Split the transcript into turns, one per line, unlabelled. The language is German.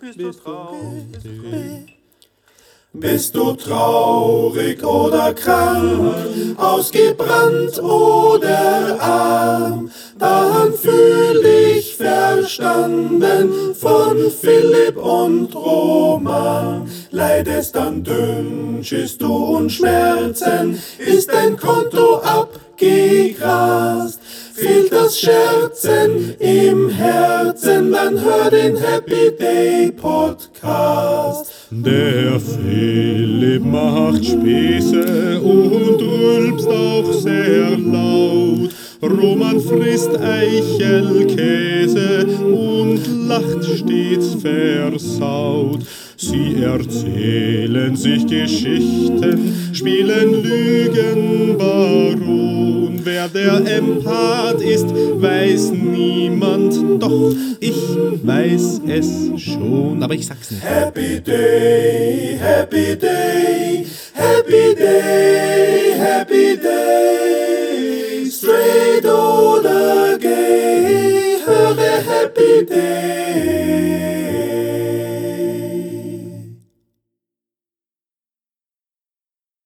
Bist du traurig?
Bist du traurig oder krank, ausgebrannt oder arm, dann fühl dich verstanden von Philipp und Roman. Leidest an Dünnschiss du und Schmerzen, ist dein Konto abgegrast. Das Scherzen im Herzen, dann hör den Happy Day Podcast.
Der Philipp macht Späße und rülpst auch sehr laut. Roman frisst Eichelkäse und lacht stets versaut. Sie erzählen sich Geschichten, spielen Lügenbaron. Wer der Empath ist, weiß niemand, doch ich weiß es schon. Aber ich sag's nicht.
Happy Day, Happy Day, Happy Day,